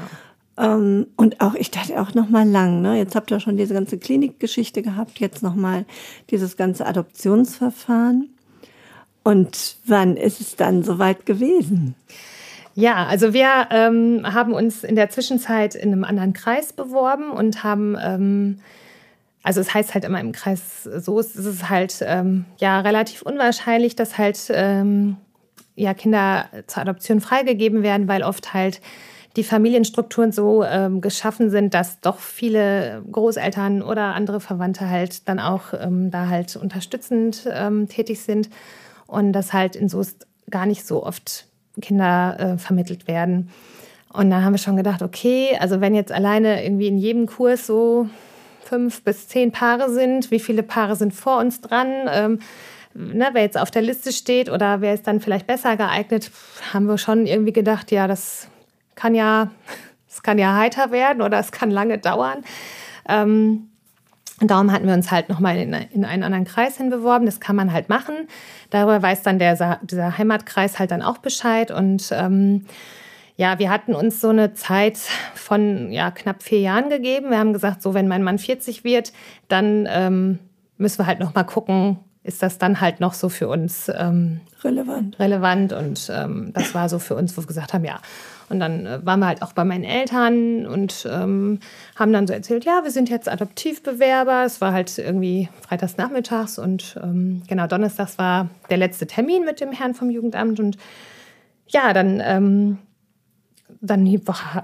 Ähm, und auch, ich dachte auch noch mal lang, ne? Jetzt habt ihr schon diese ganze Klinikgeschichte gehabt, jetzt noch mal dieses ganze Adoptionsverfahren. Und wann ist es dann soweit gewesen? Ja, also wir ähm, haben uns in der Zwischenzeit in einem anderen Kreis beworben und haben, ähm, also es heißt halt immer im Kreis so, ist es halt ähm, ja relativ unwahrscheinlich, dass halt ähm, ja Kinder zur Adoption freigegeben werden, weil oft halt die Familienstrukturen so ähm, geschaffen sind, dass doch viele Großeltern oder andere Verwandte halt dann auch ähm, da halt unterstützend ähm, tätig sind und dass halt in Soest gar nicht so oft Kinder äh, vermittelt werden. Und dann haben wir schon gedacht, okay, also wenn jetzt alleine irgendwie in jedem Kurs so fünf bis zehn Paare sind, wie viele Paare sind vor uns dran? Ähm, ne, wer jetzt auf der Liste steht oder wer ist dann vielleicht besser geeignet, haben wir schon irgendwie gedacht, ja, das kann ja, (laughs) es kann ja heiter werden oder es kann lange dauern. Ähm, und darum hatten wir uns halt nochmal in, in einen anderen Kreis hinbeworben. Das kann man halt machen. Darüber weiß dann der, dieser Heimatkreis halt dann auch Bescheid. Und ähm, ja, wir hatten uns so eine Zeit von ja, knapp vier Jahren gegeben. Wir haben gesagt, so wenn mein Mann 40 wird, dann ähm, müssen wir halt nochmal gucken, ist das dann halt noch so für uns ähm, relevant. relevant. Und ähm, das war so für uns, wo wir gesagt haben, ja, und dann äh, waren wir halt auch bei meinen Eltern und ähm, haben dann so erzählt, ja, wir sind jetzt Adoptivbewerber. Es war halt irgendwie freitags nachmittags und ähm, genau, donnerstags war der letzte Termin mit dem Herrn vom Jugendamt. Und ja, dann, ähm, dann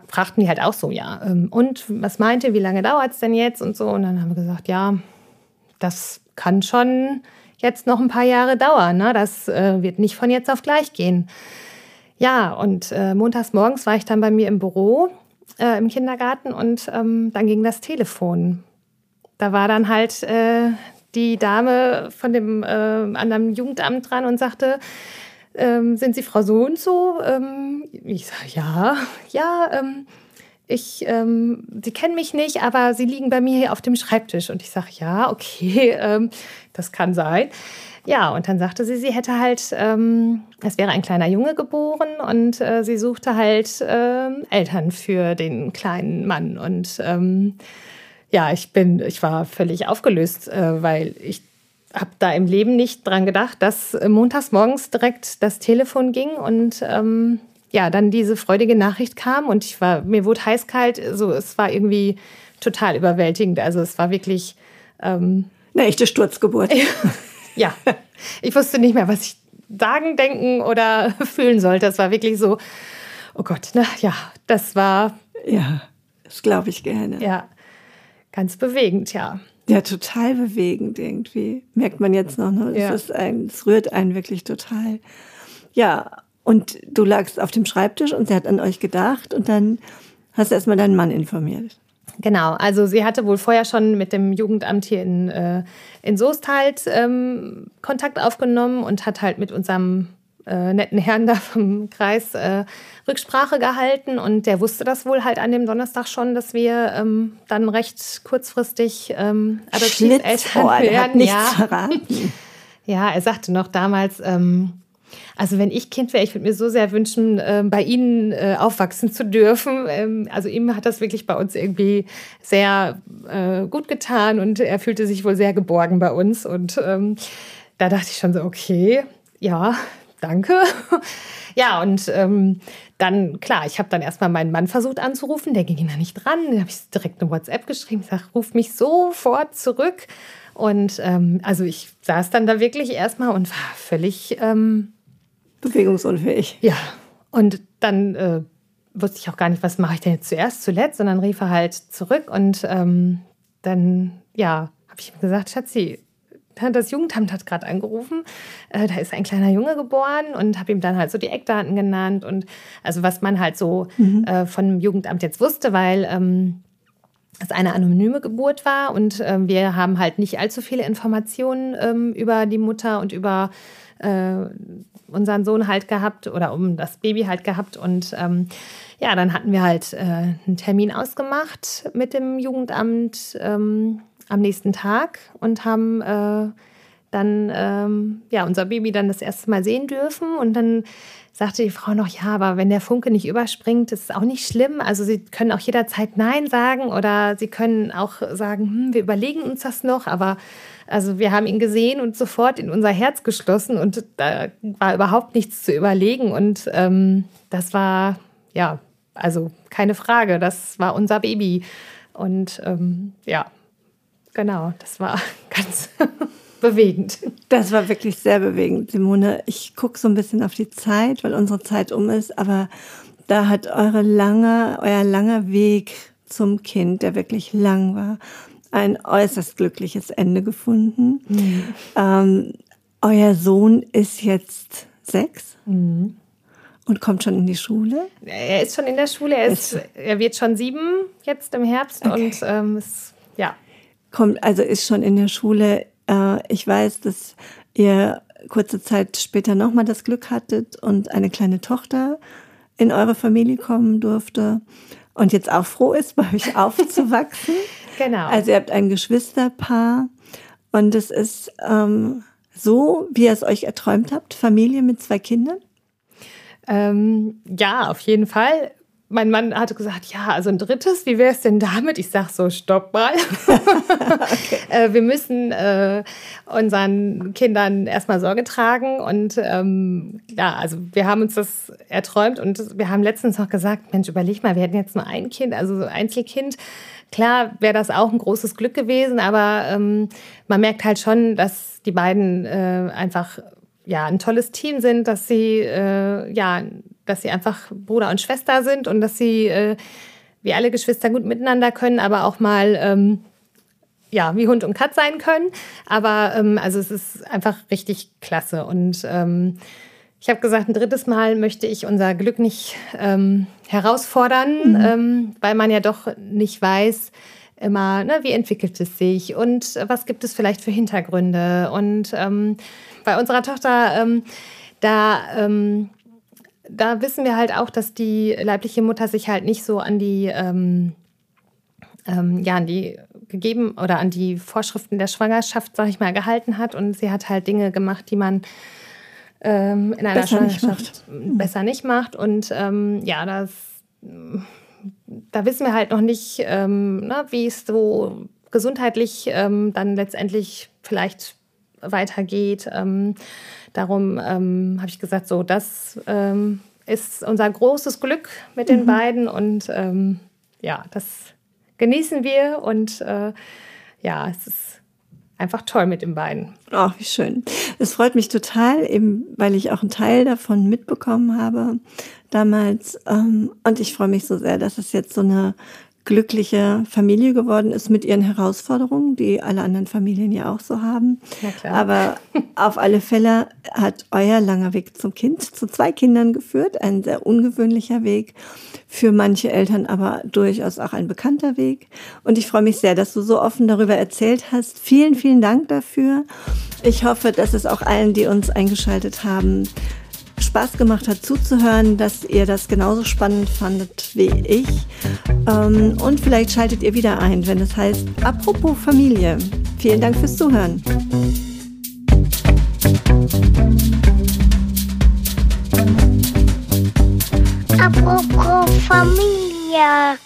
fragten die halt auch so, ja, ähm, und was meinte, wie lange dauert es denn jetzt und so. Und dann haben wir gesagt, ja, das kann schon jetzt noch ein paar Jahre dauern. Ne? Das äh, wird nicht von jetzt auf gleich gehen. Ja, und äh, montags morgens war ich dann bei mir im Büro äh, im Kindergarten und ähm, dann ging das Telefon. Da war dann halt äh, die Dame von dem äh, anderen Jugendamt dran und sagte, ähm, sind Sie Frau so und so? Ähm, ich sage, ja, ja, ähm, ich, ähm, Sie kennen mich nicht, aber Sie liegen bei mir hier auf dem Schreibtisch. Und ich sage, ja, okay, (laughs) ähm, das kann sein. Ja, und dann sagte sie, sie hätte halt, ähm, es wäre ein kleiner Junge geboren und äh, sie suchte halt äh, Eltern für den kleinen Mann. Und ähm, ja, ich bin, ich war völlig aufgelöst, äh, weil ich habe da im Leben nicht dran gedacht, dass montags morgens direkt das Telefon ging und ähm, ja, dann diese freudige Nachricht kam und ich war, mir wurde heiß-kalt, so, es war irgendwie total überwältigend. Also es war wirklich ähm, eine echte Sturzgeburt. (laughs) ja, (laughs) ich wusste nicht mehr, was ich sagen, denken oder (laughs) fühlen sollte. Es war wirklich so, oh Gott, na ja, das war. Ja, das glaube ich gerne. Ja, ganz bewegend, ja. Ja, total bewegend irgendwie. Merkt man jetzt noch, ne? Ja. Es, ist ein, es rührt einen wirklich total. Ja, und du lagst auf dem Schreibtisch und sie hat an euch gedacht und dann hast du erstmal deinen Mann informiert. Genau, also sie hatte wohl vorher schon mit dem Jugendamt hier in, äh, in Soest halt ähm, Kontakt aufgenommen und hat halt mit unserem äh, netten Herrn da vom Kreis äh, Rücksprache gehalten und der wusste das wohl halt an dem Donnerstag schon, dass wir ähm, dann recht kurzfristig ähm, Adoptiveltern werden. Hat nichts ja. verraten. (laughs) ja, er sagte noch damals, ähm, also wenn ich Kind wäre, ich würde mir so sehr wünschen, äh, bei Ihnen äh, aufwachsen zu dürfen. Ähm, also ihm hat das wirklich bei uns irgendwie sehr äh, gut getan und er fühlte sich wohl sehr geborgen bei uns. Und ähm, da dachte ich schon so, okay, ja, danke. (laughs) ja, und ähm, dann, klar, ich habe dann erstmal meinen Mann versucht anzurufen, der ging da nicht dran. Dann habe ich direkt eine WhatsApp geschrieben, ich sage, ruf mich sofort zurück. Und ähm, also ich saß dann da wirklich erstmal und war völlig ähm, bewegungsunfähig. Ja, und dann äh, wusste ich auch gar nicht, was mache ich denn jetzt zuerst, zuletzt, sondern rief er halt zurück und ähm, dann, ja, habe ich ihm gesagt, Schatzi, das Jugendamt hat gerade angerufen, äh, da ist ein kleiner Junge geboren und habe ihm dann halt so die Eckdaten genannt und also was man halt so mhm. äh, von dem Jugendamt jetzt wusste, weil ähm, es eine anonyme Geburt war und ähm, wir haben halt nicht allzu viele Informationen ähm, über die Mutter und über äh, unseren Sohn halt gehabt oder um das Baby halt gehabt und ähm, ja, dann hatten wir halt äh, einen Termin ausgemacht mit dem Jugendamt ähm, am nächsten Tag und haben äh, dann ähm, ja unser Baby dann das erste Mal sehen dürfen. Und dann sagte die Frau noch, ja, aber wenn der Funke nicht überspringt, ist es auch nicht schlimm. Also Sie können auch jederzeit Nein sagen oder Sie können auch sagen, hm, wir überlegen uns das noch, aber also wir haben ihn gesehen und sofort in unser Herz geschlossen und da war überhaupt nichts zu überlegen. Und ähm, das war, ja, also keine Frage, das war unser Baby. Und ähm, ja, genau, das war (laughs) ganz bewegend. Das war wirklich sehr bewegend, Simone. Ich gucke so ein bisschen auf die Zeit, weil unsere Zeit um ist, aber da hat eure lange, euer langer Weg zum Kind, der wirklich lang war, ein äußerst glückliches Ende gefunden. Mhm. Ähm, euer Sohn ist jetzt sechs. Mhm. Und kommt schon in die Schule? Er ist schon in der Schule. Er, ist, er wird schon sieben jetzt im Herbst okay. und ähm, ist, ja. Kommt, also ist schon in der Schule. Äh, ich weiß, dass ihr kurze Zeit später nochmal das Glück hattet und eine kleine Tochter in eure Familie kommen durfte und jetzt auch froh ist, bei euch aufzuwachsen. (laughs) genau. Also ihr habt ein Geschwisterpaar und es ist ähm, so, wie ihr es euch erträumt habt, Familie mit zwei Kindern? Ähm, ja, auf jeden Fall mein Mann hatte gesagt, ja, also ein drittes, wie wäre es denn damit? Ich sage so, stopp mal. okay. (laughs) äh, wir müssen äh, unseren Kindern erstmal Sorge tragen. Und ähm, ja, also wir haben uns das erträumt und wir haben letztens noch gesagt, Mensch, überleg mal, wir hätten jetzt nur ein Kind, also so Einzelkind. Klar wäre das auch ein großes Glück gewesen, aber ähm, man merkt halt schon, dass die beiden äh, einfach ja ein tolles Team sind, dass sie äh, ja dass sie einfach Bruder und Schwester sind und dass sie äh, wie alle Geschwister gut miteinander können, aber auch mal ähm, ja wie Hund und Katz sein können. Aber ähm, also es ist einfach richtig klasse und ähm, ich habe gesagt, ein drittes Mal möchte ich unser Glück nicht ähm, herausfordern, mhm. ähm, weil man ja doch nicht weiß, immer, ne, wie entwickelt es sich und was gibt es vielleicht für Hintergründe. Und ähm, bei unserer Tochter, da da wissen wir halt auch, dass die leibliche Mutter sich halt nicht so an die, ähm, ähm, ja, an die gegeben oder an die Vorschriften der Schwangerschaft, sag ich mal, gehalten hat. Und sie hat halt Dinge gemacht, die man ähm, in einer besser Schwangerschaft nicht (laughs) besser nicht macht. Und ähm, ja, das, da wissen wir halt noch nicht, ähm, ne, wie es so gesundheitlich ähm, dann letztendlich vielleicht weitergeht. Ähm, darum ähm, habe ich gesagt, so, das ähm, ist unser großes Glück mit den mhm. beiden und ähm, ja, das genießen wir und äh, ja, es ist einfach toll mit den beiden. Ach, wie schön. Es freut mich total, eben weil ich auch einen Teil davon mitbekommen habe damals. Ähm, und ich freue mich so sehr, dass es jetzt so eine glückliche Familie geworden ist mit ihren Herausforderungen, die alle anderen Familien ja auch so haben. Aber auf alle Fälle hat euer langer Weg zum Kind zu zwei Kindern geführt, ein sehr ungewöhnlicher Weg, für manche Eltern aber durchaus auch ein bekannter Weg. Und ich freue mich sehr, dass du so offen darüber erzählt hast. Vielen, vielen Dank dafür. Ich hoffe, dass es auch allen, die uns eingeschaltet haben, Spaß gemacht hat zuzuhören, dass ihr das genauso spannend fandet wie ich. Ähm, und vielleicht schaltet ihr wieder ein, wenn es heißt Apropos Familie. Vielen Dank fürs Zuhören. Apropos Familie.